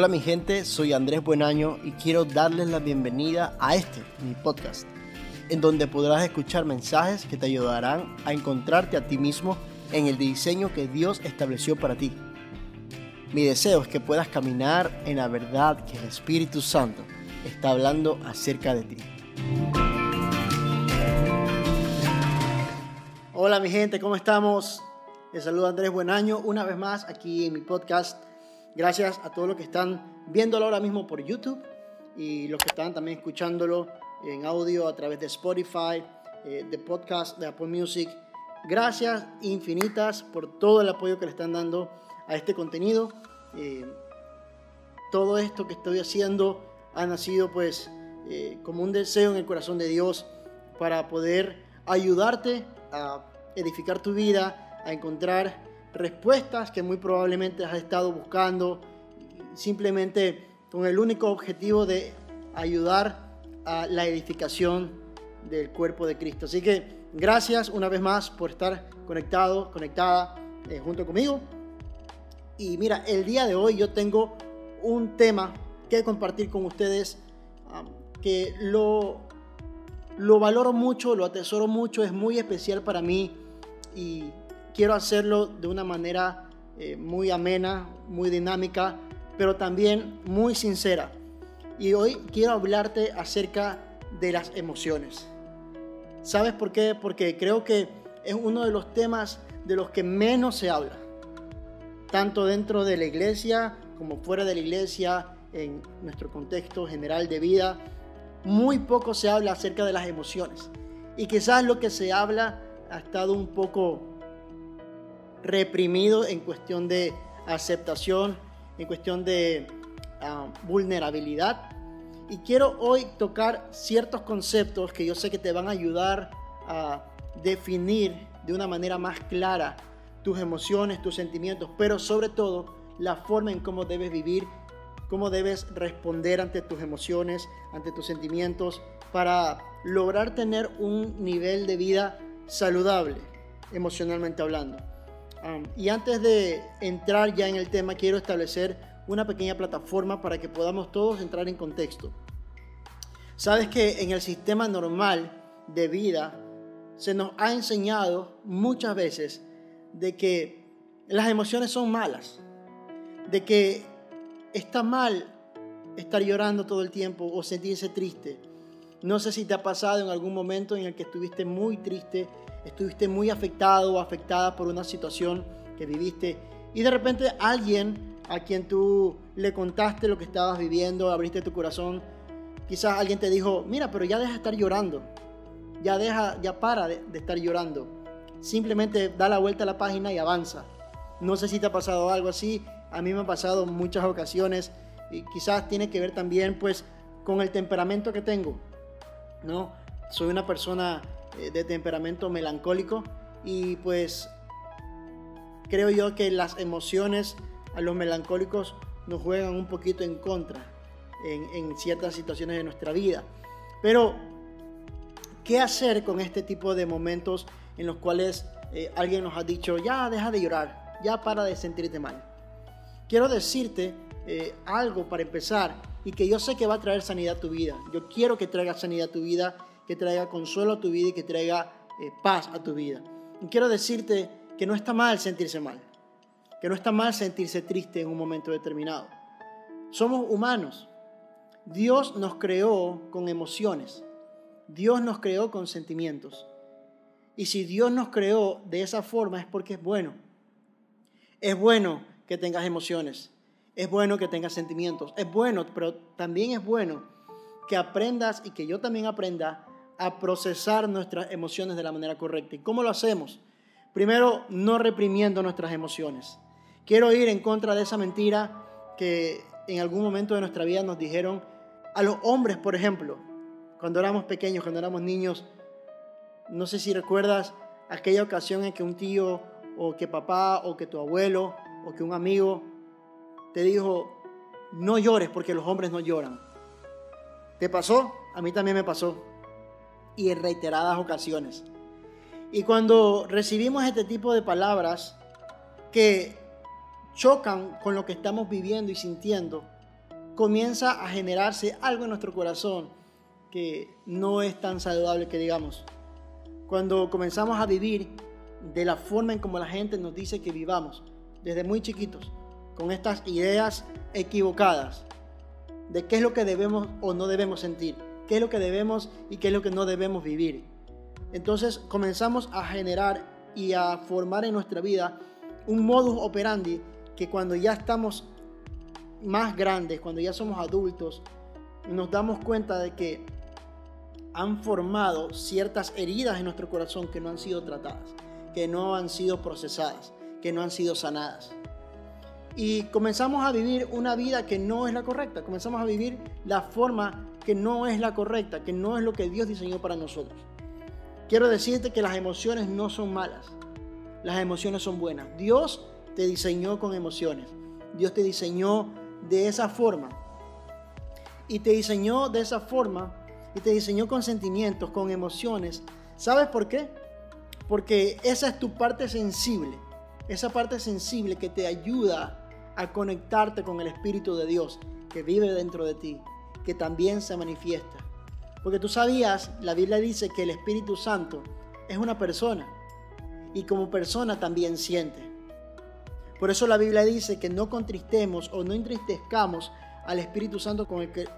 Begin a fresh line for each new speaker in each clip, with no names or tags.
Hola mi gente, soy Andrés Buenaño y quiero darles la bienvenida a este, mi podcast, en donde podrás escuchar mensajes que te ayudarán a encontrarte a ti mismo en el diseño que Dios estableció para ti. Mi deseo es que puedas caminar en la verdad que el Espíritu Santo está hablando acerca de ti. Hola mi gente, ¿cómo estamos? Les saluda Andrés Buenaño una vez más aquí en mi podcast Gracias a todos los que están viéndolo ahora mismo por YouTube y los que están también escuchándolo en audio a través de Spotify, eh, de podcast, de Apple Music. Gracias infinitas por todo el apoyo que le están dando a este contenido. Eh, todo esto que estoy haciendo ha nacido pues eh, como un deseo en el corazón de Dios para poder ayudarte a edificar tu vida, a encontrar respuestas que muy probablemente has estado buscando, simplemente con el único objetivo de ayudar a la edificación del cuerpo de Cristo. Así que gracias una vez más por estar conectado, conectada eh, junto conmigo. Y mira, el día de hoy yo tengo un tema que compartir con ustedes um, que lo, lo valoro mucho, lo atesoro mucho, es muy especial para mí y quiero hacerlo de una manera eh, muy amena, muy dinámica, pero también muy sincera. Y hoy quiero hablarte acerca de las emociones. ¿Sabes por qué? Porque creo que es uno de los temas de los que menos se habla, tanto dentro de la iglesia como fuera de la iglesia, en nuestro contexto general de vida. Muy poco se habla acerca de las emociones. Y quizás lo que se habla ha estado un poco reprimido en cuestión de aceptación, en cuestión de ah, vulnerabilidad. Y quiero hoy tocar ciertos conceptos que yo sé que te van a ayudar a definir de una manera más clara tus emociones, tus sentimientos, pero sobre todo la forma en cómo debes vivir, cómo debes responder ante tus emociones, ante tus sentimientos, para lograr tener un nivel de vida saludable, emocionalmente hablando y antes de entrar ya en el tema, quiero establecer una pequeña plataforma para que podamos todos entrar en contexto. Sabes que en el sistema normal de vida se nos ha enseñado muchas veces de que las emociones son malas, de que está mal estar llorando todo el tiempo o sentirse triste. No sé si te ha pasado en algún momento en el que estuviste muy triste estuviste muy afectado o afectada por una situación que viviste y de repente alguien a quien tú le contaste lo que estabas viviendo, abriste tu corazón, quizás alguien te dijo, mira, pero ya deja de estar llorando, ya deja, ya para de, de estar llorando, simplemente da la vuelta a la página y avanza. No sé si te ha pasado algo así, a mí me ha pasado muchas ocasiones y quizás tiene que ver también pues con el temperamento que tengo, ¿no? Soy una persona eh, de temperamento melancólico y pues creo yo que las emociones a los melancólicos nos juegan un poquito en contra en, ciertas situaciones de nuestra vida. Pero, ¿qué hacer con este tipo de momentos en los cuales eh, alguien nos ha dicho, ya deja de llorar, ya para de sentirte mal? Quiero decirte eh, algo para empezar y que yo sé que va a traer sanidad a tu vida. Yo quiero que traiga sanidad a tu vida que traiga consuelo a tu vida y que traiga eh, paz a tu vida. Y quiero decirte que no está mal sentirse mal, que no está mal sentirse triste en un momento determinado. Somos humanos. Dios nos creó con emociones. Dios nos creó con sentimientos. Y si Dios nos creó de esa forma es porque es bueno. Es bueno que tengas emociones. Es bueno que tengas sentimientos. Es bueno, pero también es bueno que aprendas y que yo también aprenda a procesar nuestras emociones de la manera correcta. ¿Y cómo lo hacemos? Primero, no reprimiendo nuestras emociones. Quiero ir en contra de esa mentira que en algún momento de nuestra vida nos dijeron a los hombres, por ejemplo, cuando éramos pequeños, cuando éramos niños. No sé si recuerdas aquella ocasión en que un tío o que papá o que tu abuelo o que un amigo te dijo, no llores porque los hombres no lloran. ¿Te pasó? A mí también me pasó y en reiteradas ocasiones. Y cuando recibimos este tipo de palabras que chocan con lo que estamos viviendo y sintiendo, comienza a generarse algo en nuestro corazón que no es tan saludable que digamos. Cuando comenzamos a vivir de la forma en como la gente nos dice que vivamos, desde muy chiquitos, con estas ideas equivocadas de qué es lo que debemos o no debemos sentir, qué es lo que debemos y qué es lo que no debemos vivir. Entonces comenzamos a generar y a formar en nuestra vida un modus operandi que cuando ya estamos más grandes, cuando ya somos adultos, nos damos cuenta de que han formado ciertas heridas en nuestro corazón que no han sido tratadas, que no han sido procesadas, que no han sido sanadas. Y comenzamos a vivir una vida que no es la correcta, comenzamos a vivir la forma que no es la correcta, que no es lo que Dios diseñó para nosotros. Quiero decirte que las emociones no son malas, las emociones son buenas. Dios te diseñó con emociones, Dios te diseñó de esa forma. Y te diseñó de esa forma y te diseñó con sentimientos, con emociones. ¿Sabes por qué? Porque esa es tu parte sensible, esa parte sensible que te ayuda a conectarte con el Espíritu de Dios que vive dentro de ti, que también se manifiesta. Porque tú sabías, la Biblia dice que el Espíritu Santo es una persona y como persona también siente. Por eso la Biblia dice que no contristemos o no entristezcamos al Espíritu Santo con el que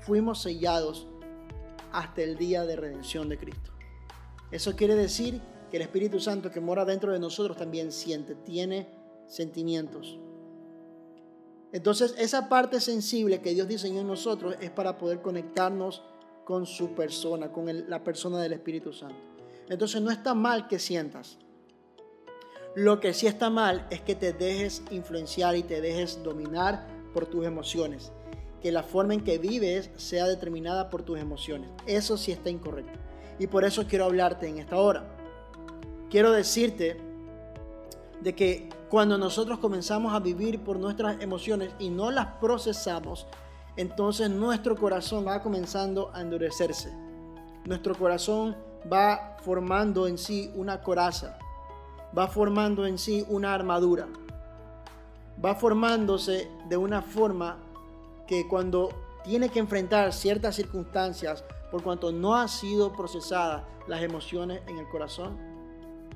fuimos sellados hasta el día de redención de Cristo. Eso quiere decir que el Espíritu Santo que mora dentro de nosotros también siente, tiene sentimientos. Entonces esa parte sensible que Dios diseñó en nosotros es para poder conectarnos con su persona, con la persona del Espíritu Santo. Entonces no está mal que sientas. Lo que sí está mal es que te dejes influenciar y te dejes dominar por tus emociones que la forma en que vives sea determinada por tus emociones. Eso sí está incorrecto. Y por eso quiero hablarte en esta hora. Quiero decirte de que cuando nosotros comenzamos a vivir por nuestras emociones y no las procesamos, entonces nuestro corazón va comenzando a endurecerse. Nuestro corazón va formando en sí una coraza, va formando en sí una armadura, va formándose de una forma que cuando tiene que enfrentar ciertas circunstancias, por cuanto no han sido procesadas las emociones en el corazón,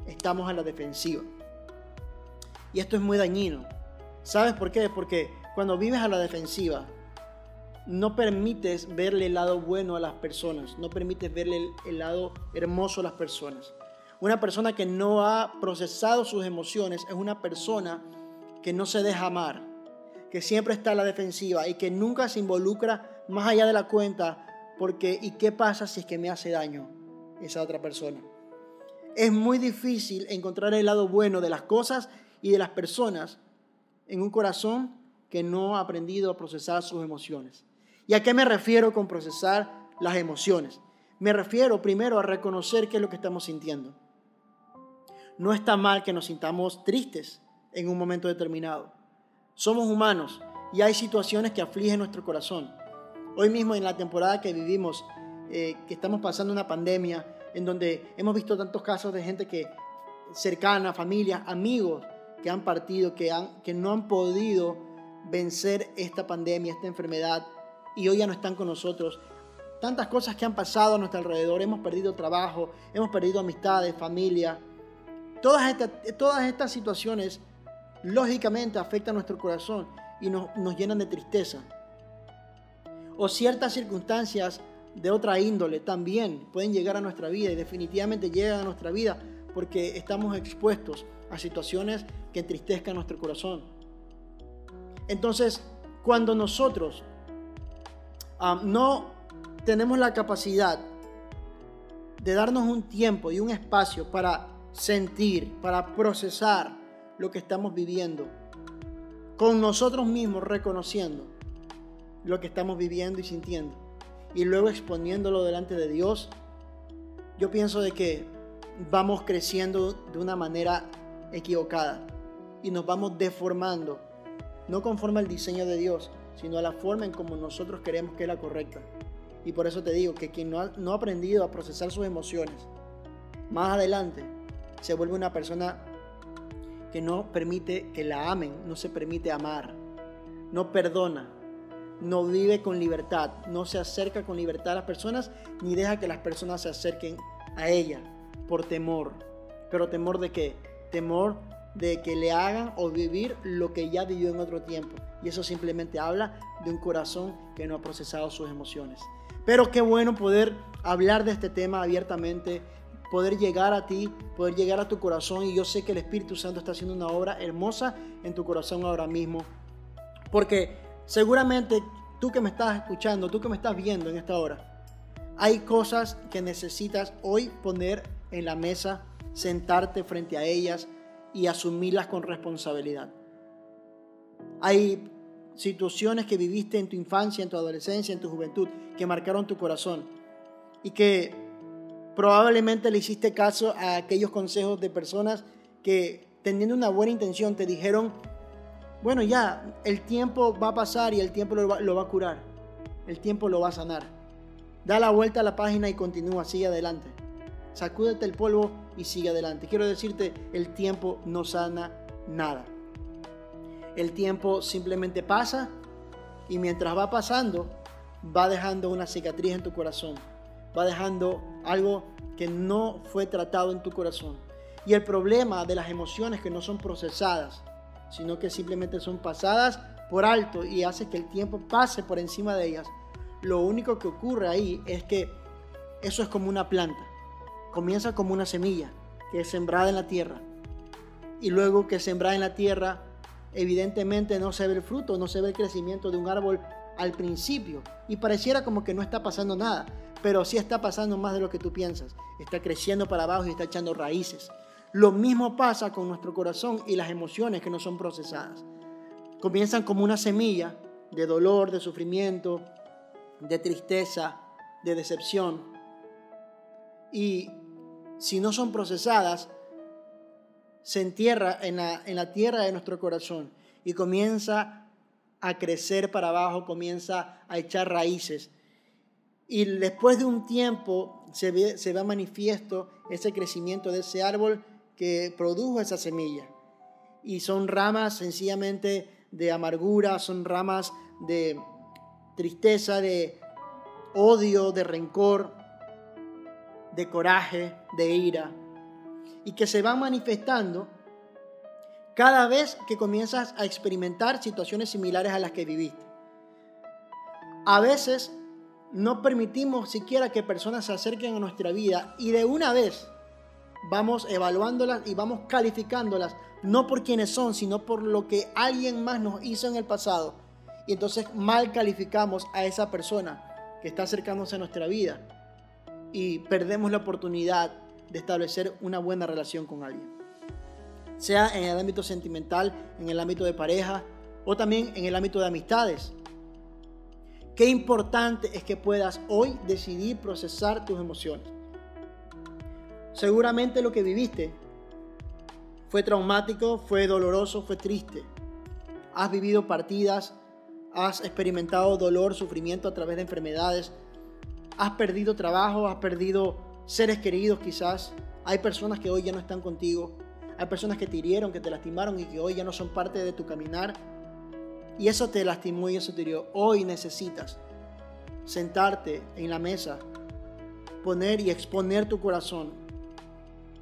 estamos a la defensiva. Y esto es muy dañino. ¿Sabes por qué? Porque cuando vives a la defensiva, no permites verle el lado bueno a las personas, no permites verle el, lado hermoso a las personas. Una persona que no ha procesado sus emociones es una persona que no se deja amar, que siempre está a la defensiva y que nunca se involucra más allá de la cuenta porque ¿y qué pasa si es que me hace daño esa otra persona? Es muy difícil encontrar el lado bueno de las cosas y de las personas en un corazón que no ha aprendido a procesar sus emociones. ¿Y a qué me refiero con procesar las emociones? Me refiero primero a reconocer qué es lo que estamos sintiendo. No está mal que nos sintamos tristes en un momento determinado. Somos humanos y hay situaciones que afligen nuestro corazón. Hoy mismo en la temporada que vivimos, eh, que estamos pasando una pandemia, en donde hemos visto tantos casos de gente que cercana, familias, amigos que han partido, que, han, que no han podido vencer esta pandemia, esta enfermedad, y hoy ya no están con nosotros. Tantas cosas que han pasado a nuestro alrededor, hemos perdido trabajo, hemos perdido amistades, familia. Todas estas, todas estas situaciones lógicamente afecta a nuestro corazón y nos, llenan de tristeza. O ciertas circunstancias de otra índole también pueden llegar a nuestra vida y definitivamente llegan a nuestra vida porque estamos expuestos a situaciones que entristezcan nuestro corazón. Entonces, cuando nosotros no tenemos la capacidad de darnos un tiempo y un espacio para sentir, para procesar, lo que estamos viviendo, con nosotros mismos reconociendo lo que estamos viviendo y sintiendo, y luego exponiéndolo delante de Dios, yo pienso de que vamos creciendo de una manera equivocada y nos vamos deformando, no conforme al diseño de Dios, sino a la forma en como nosotros queremos que es la correcta. Y por eso te digo que quien no ha, no ha aprendido a procesar sus emociones, más adelante se vuelve una persona que no permite que la amen, no se permite amar, no perdona, no vive con libertad, no se acerca con libertad a las personas, ni deja que las personas se acerquen a ella por temor. ¿Pero temor de qué? Temor de que le hagan o vivir lo que ya vivió en otro tiempo. Y eso simplemente habla de un corazón que no ha procesado sus emociones. Pero qué bueno poder hablar de este tema abiertamente, poder llegar a ti, poder llegar a tu corazón. Y yo sé que el Espíritu Santo está haciendo una obra hermosa en tu corazón ahora mismo. Porque seguramente tú que me estás escuchando, tú que me estás viendo en esta hora, hay cosas que necesitas hoy poner en la mesa, sentarte frente a ellas y asumirlas con responsabilidad. Hay situaciones que viviste en tu infancia, en tu adolescencia, en tu juventud, que marcaron tu corazón y que probablemente le hiciste caso a aquellos consejos de personas que teniendo una buena intención te dijeron, bueno, ya, el tiempo va a pasar y el tiempo lo va, a curar, el tiempo lo va a sanar. Da la vuelta a la página y continúa, sigue adelante. Sacúdete el polvo y sigue adelante. Quiero decirte, el tiempo no sana nada. El tiempo simplemente pasa y mientras va pasando, va dejando una cicatriz en tu corazón. Va dejando algo que no fue tratado en tu corazón. Y el problema de las emociones que no son procesadas, sino que simplemente son pasadas por alto y hace que el tiempo pase por encima de ellas, lo único que ocurre ahí es que eso es como una planta. Comienza como una semilla que es sembrada en la tierra. Y luego que sembrada en la tierra, evidentemente no se ve el fruto, no se ve el crecimiento de un árbol al principio. Y pareciera como que no está pasando nada, pero sí está pasando más de lo que tú piensas. Está creciendo para abajo y está echando raíces. Lo mismo pasa con nuestro corazón y las emociones que no son procesadas. Comienzan como una semilla de dolor, de sufrimiento, de tristeza, de decepción. Y si no son procesadas, se entierra en la, en la tierra de nuestro corazón y comienza a crecer para abajo, comienza a echar raíces. Y después de un tiempo se ve, se ve manifiesto ese crecimiento de ese árbol que produjo esa semilla. Y son ramas sencillamente de amargura, son ramas de tristeza, de odio, de rencor, de coraje, de ira, y que se van manifestando cada vez que comienzas a experimentar situaciones similares a las que viviste. A veces no permitimos siquiera que personas se acerquen a nuestra vida y de una vez vamos evaluándolas y vamos calificándolas, no por quienes son, sino por lo que alguien más nos hizo en el pasado. Y entonces mal calificamos a esa persona que está acercándose a nuestra vida y perdemos la oportunidad de establecer una buena relación con alguien. Sea en el ámbito sentimental, en el ámbito de pareja o también en el ámbito de amistades. Qué importante es que puedas hoy decidir procesar tus emociones. Seguramente lo que viviste fue traumático, fue doloroso, fue triste. Has vivido partidas, has experimentado dolor, sufrimiento a través de enfermedades, has perdido trabajo, has perdido seres queridos quizás. Hay personas que hoy ya no están contigo. Hay personas que te hirieron, que te lastimaron y que hoy ya no son parte de tu caminar. Y eso te lastimó y eso te hirió. Hoy necesitas sentarte en la mesa, poner y exponer tu corazón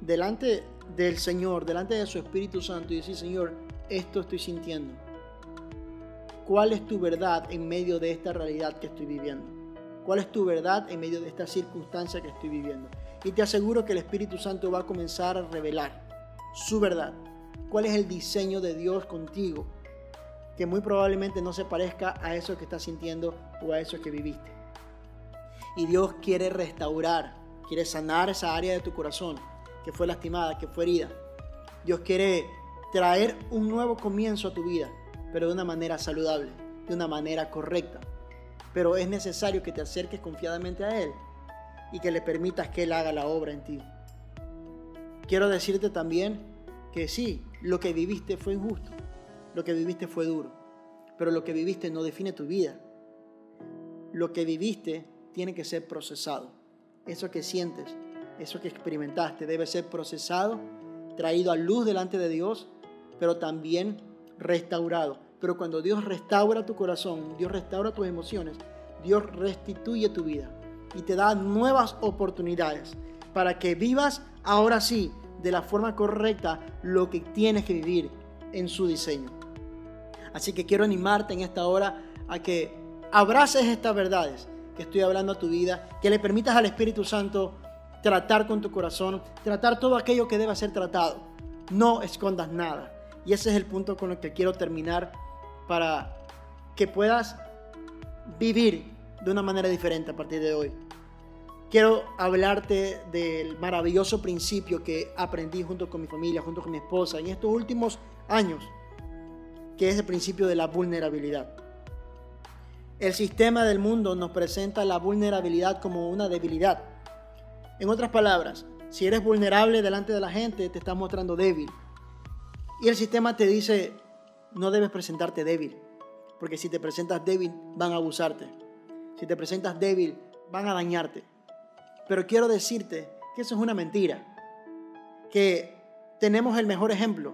delante del Señor, delante de su Espíritu Santo y decir, Señor, esto estoy sintiendo. ¿Cuál es tu verdad en medio de esta realidad que estoy viviendo? ¿Cuál es tu verdad en medio de esta circunstancia que estoy viviendo? Y te aseguro que el Espíritu Santo va a comenzar a revelar su verdad. ¿Cuál es el diseño de Dios contigo? Que muy probablemente no se parezca a eso que estás sintiendo o a eso que viviste. Y Dios quiere restaurar, quiere sanar esa área de tu corazón que fue lastimada, que fue herida. Dios quiere traer un nuevo comienzo a tu vida, pero de una manera saludable, de una manera correcta. Pero es necesario que te acerques confiadamente a Él y que le permitas que Él haga la obra en ti. Quiero decirte también que sí, lo que viviste fue injusto, lo que viviste fue duro, pero lo que viviste no define tu vida. Lo que viviste tiene que ser procesado. Eso que sientes, eso que experimentaste debe ser procesado, traído a luz delante de Dios, pero también restaurado. Pero cuando Dios restaura tu corazón, Dios restaura tus emociones, Dios restituye tu vida y te da nuevas oportunidades para que vivas ahora sí de la forma correcta lo que tienes que vivir en su diseño. Así que quiero animarte en esta hora a que abraces estas verdades que estoy hablando a tu vida, que le permitas al Espíritu Santo tratar con tu corazón, tratar todo aquello que deba ser tratado. No escondas nada. Y ese es el punto con el que quiero terminar para que puedas vivir de una manera diferente a partir de hoy. Quiero hablarte del maravilloso principio que aprendí junto con mi familia, junto con mi esposa en estos últimos años, que es el principio de la vulnerabilidad. El sistema del mundo nos presenta la vulnerabilidad como una debilidad. En otras palabras, si eres vulnerable delante de la gente, te estás mostrando débil. Y el sistema te dice, no debes presentarte débil, porque si te presentas débil, van a abusarte. Si te presentas débil, van a dañarte. Pero quiero decirte que eso es una mentira. Que tenemos el mejor ejemplo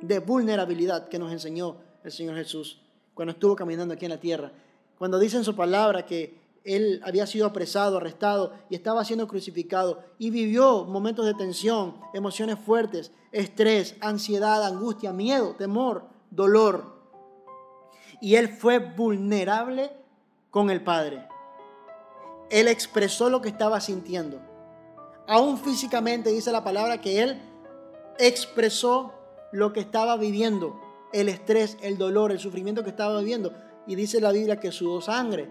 de vulnerabilidad que nos enseñó el Señor Jesús cuando estuvo caminando aquí en la tierra. Cuando dice en su palabra que él había sido apresado, arrestado y estaba siendo crucificado y vivió momentos de tensión, emociones fuertes, estrés, ansiedad, angustia, miedo, temor, dolor. Y él fue vulnerable con el Padre. Él expresó lo que estaba sintiendo. Aún físicamente dice la palabra que él expresó lo que estaba viviendo, el estrés, el dolor, el sufrimiento que estaba viviendo. Y dice la Biblia que sudó sangre.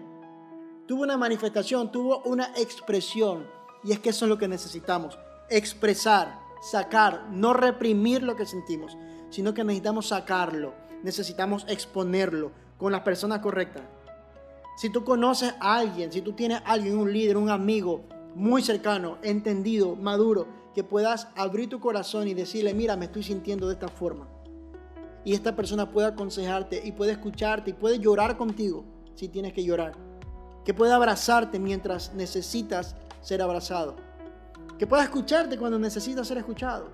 Tuvo una manifestación, tuvo una expresión. Y es que eso es lo que necesitamos. Expresar, sacar, no reprimir lo que sentimos, sino que necesitamos sacarlo. Necesitamos exponerlo con las personas correctas. Si tú conoces a alguien, si tú tienes a alguien, un líder, un amigo muy cercano, entendido, maduro, que puedas abrir tu corazón y decirle, mira, me estoy sintiendo de esta forma. Y esta persona puede aconsejarte y puede escucharte y puede llorar contigo si tienes que llorar. Que pueda abrazarte mientras necesitas ser abrazado. Que pueda escucharte cuando necesitas ser escuchado.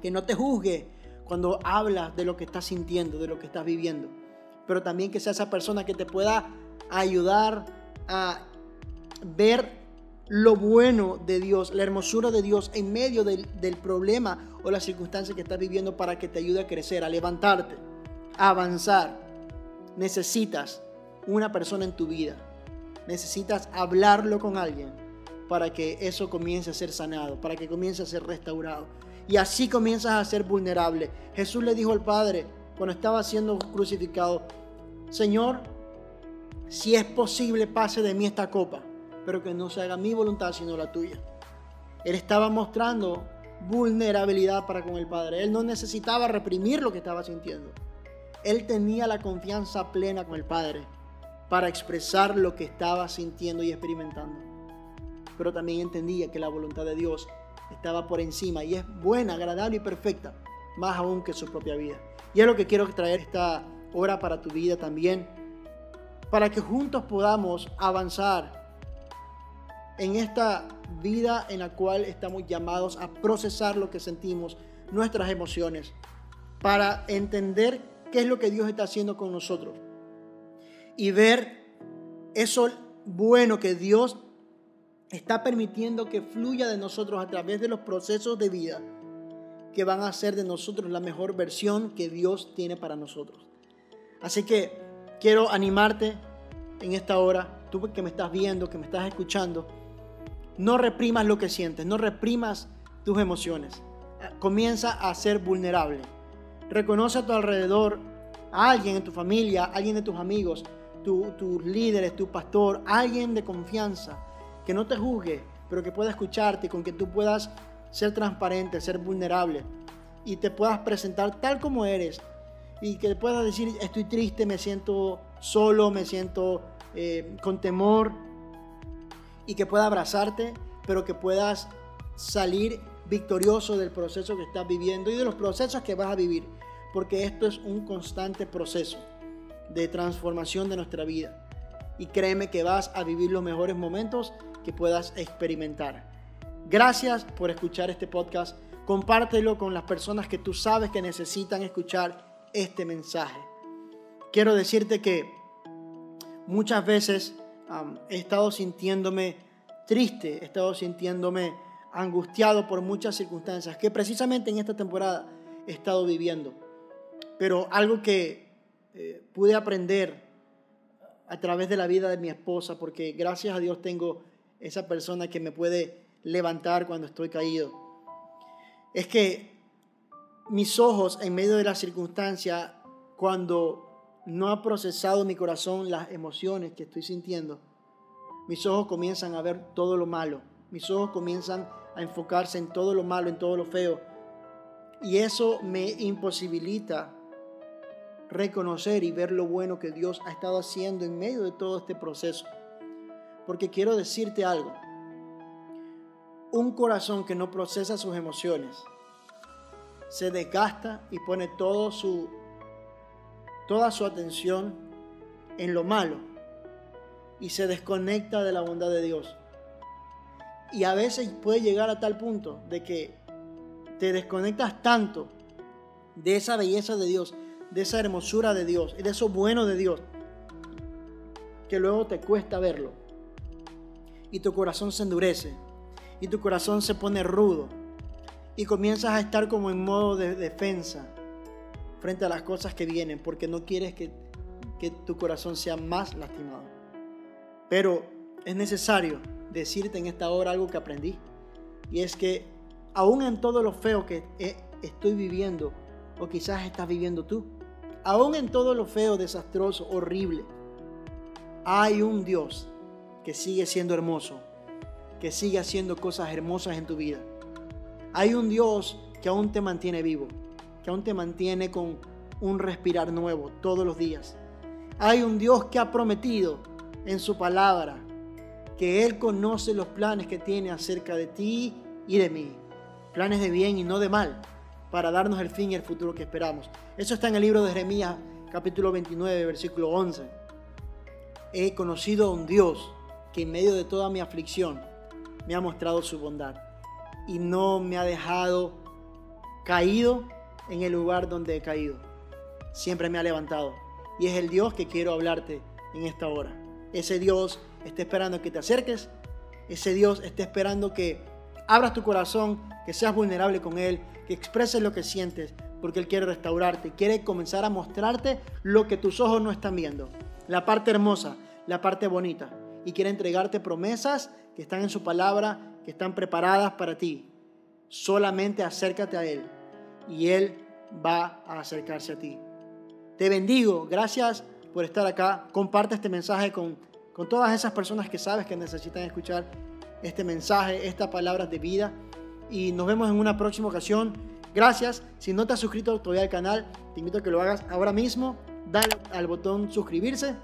Que no te juzgue cuando hablas de lo que estás sintiendo, de lo que estás viviendo. Pero también que sea esa persona que te pueda ayudar a ver lo bueno de Dios, la hermosura de Dios en medio del, problema o la circunstancia que estás viviendo para que te ayude a crecer, a levantarte, a avanzar. Necesitas una persona en tu vida. Necesitas hablarlo con alguien para que eso comience a ser sanado, para que comience a ser restaurado. Y así comienzas a ser vulnerable. Jesús le dijo al Padre cuando estaba siendo crucificado, Señor, si es posible, pase de mí esta copa, pero que no se haga mi voluntad sino la tuya. Él estaba mostrando vulnerabilidad para con el Padre. Él no necesitaba reprimir lo que estaba sintiendo. Él tenía la confianza plena con el Padre para expresar lo que estaba sintiendo y experimentando. Pero también entendía que la voluntad de Dios estaba por encima y es buena, agradable y perfecta, más aún que su propia vida. Y es lo que quiero traer esta hora para tu vida también para que juntos podamos avanzar en esta vida en la cual estamos llamados a procesar lo que sentimos, nuestras emociones, para entender qué es lo que Dios está haciendo con nosotros y ver eso bueno que Dios está permitiendo que fluya de nosotros a través de los procesos de vida que van a hacer de nosotros la mejor versión que Dios tiene para nosotros. Así que quiero animarte en esta hora, tú que me estás viendo, que me estás escuchando, no reprimas lo que sientes, no reprimas tus emociones. Comienza a ser vulnerable. Reconoce a tu alrededor a alguien en tu familia, alguien de tus amigos, tus líderes, tu pastor, alguien de confianza, que no te juzgue, pero que pueda escucharte, con que tú puedas ser transparente, ser vulnerable y te puedas presentar tal como eres y que puedas decir, estoy triste, me siento solo, me siento eh, con temor y que pueda abrazarte, pero que puedas salir victorioso del proceso que estás viviendo y de los procesos que vas a vivir, porque esto es un constante proceso de transformación de nuestra vida. Y créeme que vas a vivir los mejores momentos que puedas experimentar. Gracias por escuchar este podcast. Compártelo con las personas que tú sabes que necesitan escuchar este mensaje. quiero decirte que muchas veces he estado sintiéndome triste, he estado sintiéndome angustiado por muchas circunstancias que precisamente en esta temporada he estado viviendo. Pero algo que eh, pude aprender a través de la vida de mi esposa, porque gracias a Dios tengo esa persona que me puede levantar cuando estoy caído, es que mis ojos en medio de la circunstancia, cuando no ha procesado mi corazón las emociones que estoy sintiendo, mis ojos comienzan a ver todo lo malo, mis ojos comienzan a enfocarse en todo lo malo, en todo lo feo, y eso me imposibilita reconocer y ver lo bueno que Dios ha estado haciendo en medio de todo este proceso. Porque quiero decirte algo, un corazón que no procesa sus emociones se desgasta y pone su, toda su atención en lo malo y se desconecta de la bondad de Dios. Y a veces puede llegar a tal punto de que te desconectas tanto de esa belleza de Dios, de esa hermosura de Dios y de eso bueno de Dios, que luego te cuesta verlo. Y tu corazón se endurece y tu corazón se pone rudo y comienzas a estar como en modo de defensa frente a las cosas que vienen porque no quieres que, que tu corazón sea más lastimado. Pero es necesario decirte en esta hora algo que aprendí y es que aún en todo lo feo que estoy viviendo o quizás estás viviendo tú, aún en todo lo feo, desastroso, horrible, hay un Dios que sigue siendo hermoso, que sigue haciendo cosas hermosas en tu vida. Hay un Dios que aún te mantiene vivo, que aún te mantiene con un respirar nuevo todos los días. Hay un Dios que ha prometido en su palabra que Él conoce los planes que tiene acerca de ti y de mí. Planes de bien y no de mal, para darnos el fin y el futuro que esperamos. Eso está en el libro de Jeremías capítulo 29, versículo 11. He conocido a un Dios que en medio de toda mi aflicción me ha mostrado su bondad y no me ha dejado caído en el lugar donde he caído. Siempre me ha levantado. Y es el Dios que quiero hablarte en esta hora. Ese Dios está esperando que te acerques. Ese Dios está esperando que abras tu corazón, que seas vulnerable con Él, que expreses lo que sientes, porque Él quiere restaurarte, quiere comenzar a mostrarte lo que tus ojos no están viendo, la parte hermosa, la parte bonita, y quiere entregarte promesas que están en su palabra, que están preparadas para ti. Solamente acércate a Él y Él va a acercarse a ti. Te bendigo, gracias por estar acá. Comparte este mensaje con, con todas esas personas que sabes que necesitan escuchar este mensaje, estas palabras de vida. Y nos vemos en una próxima ocasión. Gracias. Si no te has suscrito todavía al canal, te invito a que lo hagas ahora mismo. Dale al botón suscribirse.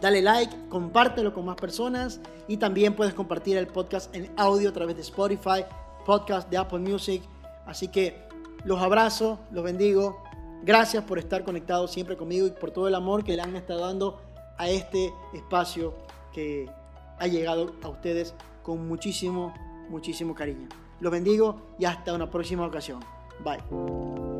Dale like, compártelo con más personas y también puedes compartir el podcast en audio a través de Spotify, podcast de Apple Music. Así que los abrazo, los bendigo. Gracias por estar conectados siempre conmigo y por todo el amor que le han estado dando a este espacio que ha llegado a ustedes con muchísimo, muchísimo cariño. Los bendigo y hasta una próxima ocasión. Bye.